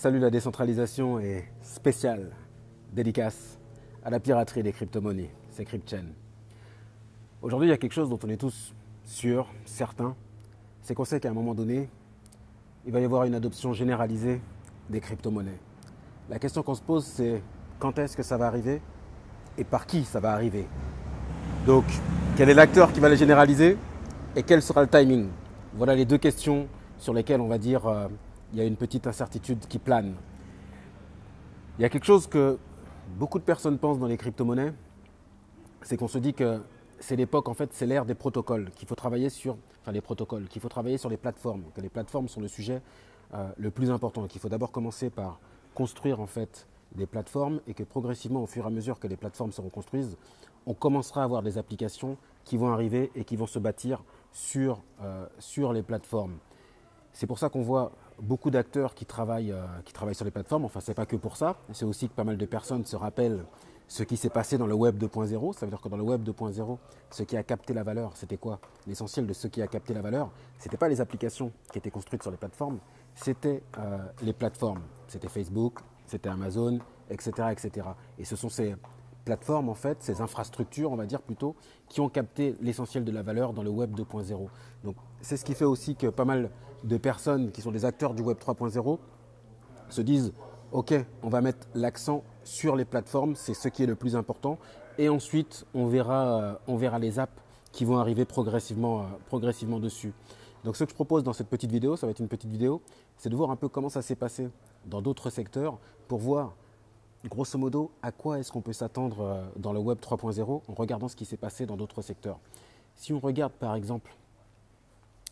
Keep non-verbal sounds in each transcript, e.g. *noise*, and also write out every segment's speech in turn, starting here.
Salut la décentralisation est spéciale, dédicace à la piraterie des crypto-monnaies, c'est CryptChain. Aujourd'hui, il y a quelque chose dont on est tous sûrs, certains, c'est qu'on sait qu'à un moment donné, il va y avoir une adoption généralisée des crypto-monnaies. La question qu'on se pose, c'est quand est-ce que ça va arriver et par qui ça va arriver? Donc, quel est l'acteur qui va les généraliser et quel sera le timing? Voilà les deux questions sur lesquelles on va dire euh, il y a une petite incertitude qui plane. Il y a quelque chose que beaucoup de personnes pensent dans les crypto-monnaies, c'est qu'on se dit que c'est l'époque, en fait, c'est l'ère des protocoles, qu'il faut travailler sur, enfin les protocoles, qu'il faut travailler sur les plateformes, que les plateformes sont le sujet euh, le plus important, qu'il faut d'abord commencer par construire en fait des plateformes et que progressivement, au fur et à mesure que les plateformes se reconstruisent, on commencera à avoir des applications qui vont arriver et qui vont se bâtir sur, euh, sur les plateformes. C'est pour ça qu'on voit beaucoup d'acteurs qui, travaillent, euh, qui travaillent sur les plateformes. Enfin, ce n'est pas que pour ça. C'est aussi que pas mal de personnes se rappellent ce qui s'est passé dans le web 2.0. Ça veut dire que dans le web 2.0, ce qui a capté la valeur, c'était quoi? L'essentiel de ce qui a capté la valeur, ce n'était pas les applications qui étaient construites sur les plateformes, c'était euh, les plateformes. C'était Facebook, c'était Amazon, etc., etc. Et ce sont ces plateformes, en fait, ces infrastructures, on va dire plutôt, qui ont capté l'essentiel de la valeur dans le web 2.0. Donc c'est ce qui fait aussi que pas mal de personnes qui sont des acteurs du web 3.0 se disent OK, on va mettre l'accent sur les plateformes, c'est ce qui est le plus important. Et ensuite, on verra, euh, on verra les apps qui vont arriver progressivement, euh, progressivement dessus. Donc ce que je propose dans cette petite vidéo, ça va être une petite vidéo, c'est de voir un peu comment ça s'est passé dans d'autres secteurs pour voir grosso modo à quoi est-ce qu'on peut s'attendre euh, dans le web 3.0 en regardant ce qui s'est passé dans d'autres secteurs. Si on regarde par exemple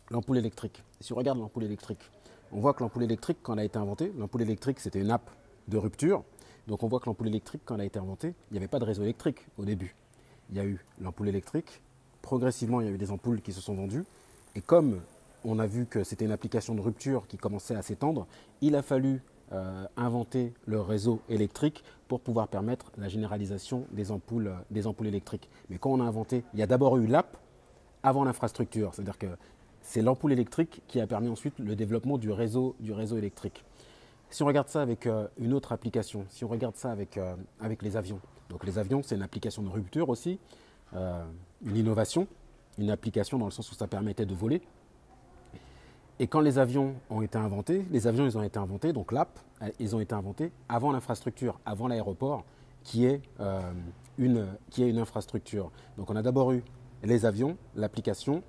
l'ampoule électrique, si on regarde l'ampoule électrique, on voit que l'ampoule électrique, quand elle a été inventée, l'ampoule électrique, c'était une app de rupture. Donc on voit que l'ampoule électrique, quand elle a été inventée, il n'y avait pas de réseau électrique au début. Il y a eu l'ampoule électrique. Progressivement, il y a eu des ampoules qui se sont vendues. Et comme on a vu que c'était une application de rupture qui commençait à s'étendre, il a fallu euh, inventer le réseau électrique pour pouvoir permettre la généralisation des ampoules, des ampoules électriques. Mais quand on a inventé, il y a d'abord eu l'app avant l'infrastructure. C'est-à-dire que c'est l'ampoule électrique qui a permis ensuite le développement du réseau, électrique. Si on regarde ça avec euh, une autre application, si on regarde ça avec, euh, avec les avions, donc les avions c'est une application de rupture aussi, euh, une innovation, une application dans le sens où ça permettait de voler. Et quand les avions ont été inventés, les avions ils ont été inventés, donc l'app, ils ont été inventés avant l'infrastructure, avant l'aéroport, qui, qui est une infrastructure. Donc on a d'abord eu les avions, l'application,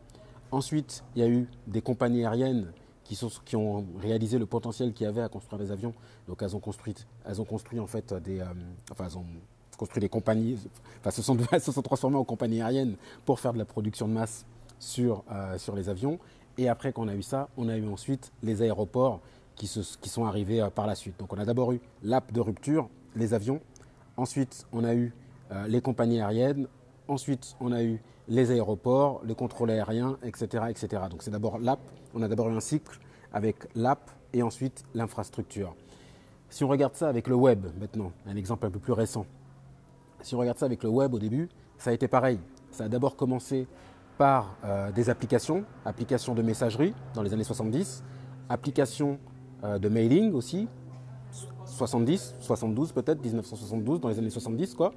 Ensuite, il y a eu des compagnies aériennes qui, ont réalisé le potentiel qu'il y avait à construire des avions. Donc elles ont construit, elles en fait des, euh, elles des compagnies, enfin se sont, *laughs* se sont transformées en compagnies aériennes pour faire de la production de masse sur, euh, sur les avions. Et après qu'on a eu ça, on a eu ensuite les aéroports qui sont arrivés euh, par la suite. Donc on a d'abord eu l'app de rupture, les avions. Ensuite, on a eu les compagnies aériennes. Ensuite, on a eu les aéroports, les contrôles aériens, etc. etc. Donc c'est d'abord l'app, on a d'abord eu un cycle avec l'app et ensuite l'infrastructure. Si on regarde ça avec le web maintenant, un exemple un peu plus récent, si on regarde ça avec le web au début, ça a été pareil. Ça a d'abord commencé par euh, des applications, applications de messagerie dans les années 70, applications euh, de mailing aussi, 70, 72 peut-être, 1972, dans les années 70 quoi.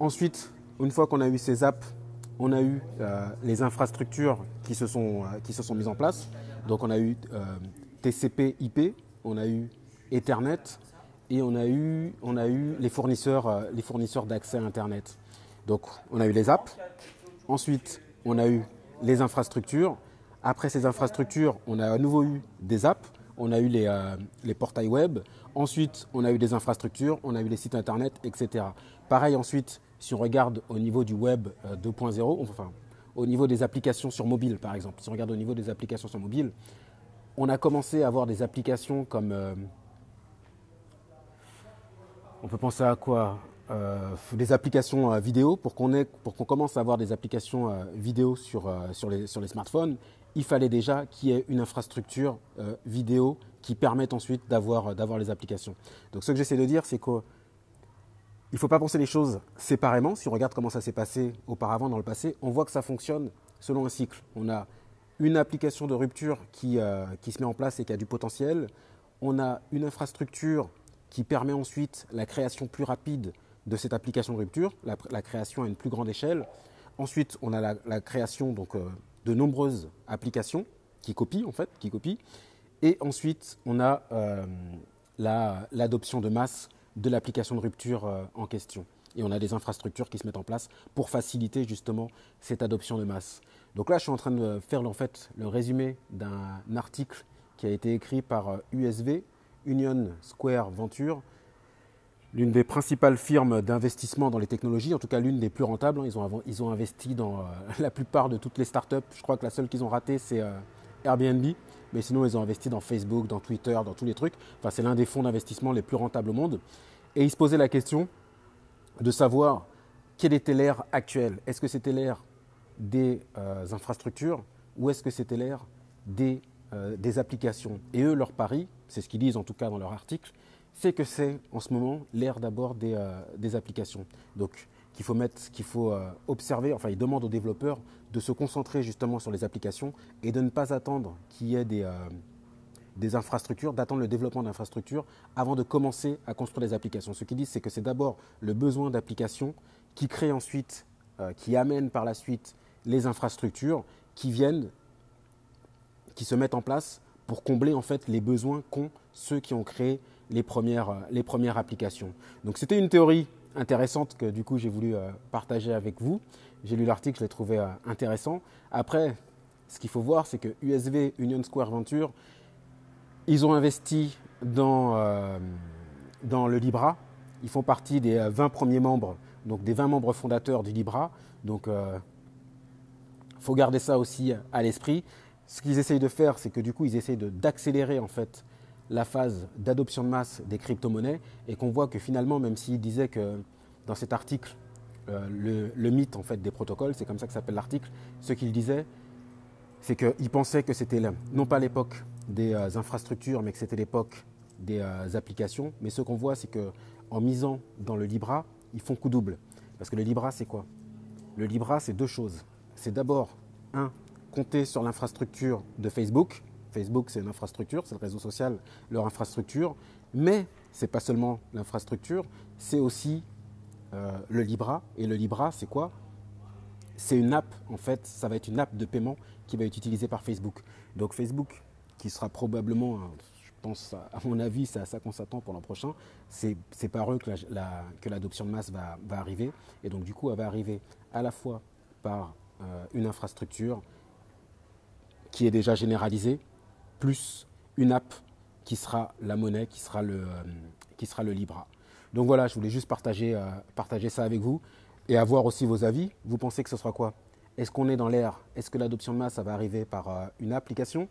Ensuite, une fois qu'on a eu ces apps on a eu euh, les infrastructures qui se, sont, euh, qui se sont mises en place. Donc on a eu euh, TCP IP, on a eu Ethernet et on a eu, les fournisseurs d'accès à Internet. Donc on a eu les apps, ensuite on a eu les infrastructures. Après ces infrastructures, on a à nouveau eu des apps, on a eu les, les portails web, ensuite on a eu des infrastructures, on a eu les sites Internet, etc. Pareil ensuite si on regarde au niveau du web 2.0, euh, enfin au niveau des applications sur mobile par exemple, si on regarde au niveau des applications sur mobile, on a commencé à avoir des applications comme... Euh, on peut penser à quoi euh, Des applications vidéo. Pour qu'on commence à avoir des applications vidéo sur les smartphones, il fallait déjà qu'il y ait une infrastructure vidéo qui permette ensuite d'avoir les applications. Donc ce que j'essaie de dire, c'est que il ne faut pas penser les choses séparément. Si on regarde comment ça s'est passé auparavant dans le passé, on voit que ça fonctionne selon un cycle. On a une application de rupture qui, euh, se met en place et qui a du potentiel. on a une infrastructure qui permet ensuite la création plus rapide de cette application de rupture, la, création à une plus grande échelle. Ensuite, on a la, création donc, euh, de nombreuses applications qui copient, en fait, qui copient. Et ensuite, on a euh, l'adoption de masse de l'application de rupture euh, en question. Et on a des infrastructures qui se mettent en place pour faciliter justement cette adoption de masse. Donc là, je suis en train de faire le résumé d'un article qui a été écrit par USV, euh, Union Square Venture, l'une des principales firmes d'investissement dans les technologies, en tout cas l'une des plus rentables. Hein. Ils ont, investi dans euh, *laughs* la plupart de toutes les startups. Je crois que la seule qu'ils ont ratée, c'est euh, Airbnb. Mais sinon, ils ont investi dans Facebook, dans Twitter, dans tous les trucs. Enfin, c'est l'un des fonds d'investissement les plus rentables au monde. Et ils se posaient la question de savoir quelle était l'ère actuelle. Est-ce que c'était l'ère des euh, infrastructures ou est-ce que c'était l'ère des applications? Et eux, leur pari, c'est ce qu'ils disent en tout cas dans leur article, c'est que c'est en ce moment l'ère d'abord des, euh, applications. Donc qu'il faut, mettre, qu'il faut euh, observer, enfin il demande aux développeurs de se concentrer justement sur les applications et de ne pas attendre qu'il y ait des, euh, des infrastructures, d'attendre le développement d'infrastructures avant de commencer à construire des applications. Ce qu'ils disent, c'est que c'est d'abord le besoin d'applications qui crée ensuite, qui amène par la suite les infrastructures qui viennent, qui se mettent en place pour combler en fait les besoins qu'ont ceux qui ont créé les premières, euh, les premières applications. Donc c'était une théorie intéressante que du coup j'ai voulu euh, partager avec vous. J'ai lu l'article, je l'ai trouvé euh, intéressant. Après, ce qu'il faut voir, c'est que USV, Union Square Venture, ils ont investi dans, dans le Libra. Ils font partie des 20 premiers membres, donc des 20 membres fondateurs du Libra. Donc il faut garder ça aussi à l'esprit. Ce qu'ils essayent de faire, c'est que du coup, ils essayent d'accélérer en fait la phase d'adoption de masse des crypto-monnaies et qu'on voit que finalement, même s'il disait que dans cet article, euh, le, mythe en fait des protocoles, c'est comme ça que s'appelle l'article, ce qu'il disait, c'est qu'il pensait que c'était non pas l'époque des euh, infrastructures, mais que c'était l'époque des euh, applications. Mais ce qu'on voit, c'est qu'en misant dans le Libra, ils font coup double. Parce que le Libra, c'est quoi? Le Libra, c'est deux choses. C'est d'abord, un, compter sur l'infrastructure de Facebook, Facebook, c'est une infrastructure, c'est le réseau social, leur infrastructure. Mais ce n'est pas seulement l'infrastructure, c'est aussi euh, le Libra. Et le Libra, c'est quoi? C'est une app, en fait, ça va être une app de paiement qui va être utilisée par Facebook. Donc Facebook, qui sera probablement, je pense, à mon avis, c'est à ça qu'on s'attend pour l'an prochain, c'est par eux que l'adoption de masse va, arriver. Et donc, du coup, elle va arriver à la fois par euh, une infrastructure qui est déjà généralisée, plus une app qui sera la monnaie, qui sera le, euh, qui sera le Libra. Donc voilà, je voulais juste partager, euh, partager ça avec vous et avoir aussi vos avis. Vous pensez que ce sera quoi? Est-ce qu'on est dans l'ère? Est-ce que l'adoption de masse, ça va arriver par euh, une application?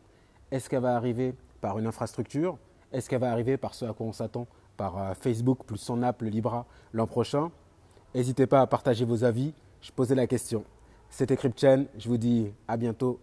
Est-ce qu'elle va arriver par une infrastructure? Est-ce qu'elle va arriver par ce à quoi on s'attend Par Facebook plus son app, le Libra, l'an prochain? N'hésitez pas à partager vos avis. Je posais la question. C'était CryptChain. Je vous dis à bientôt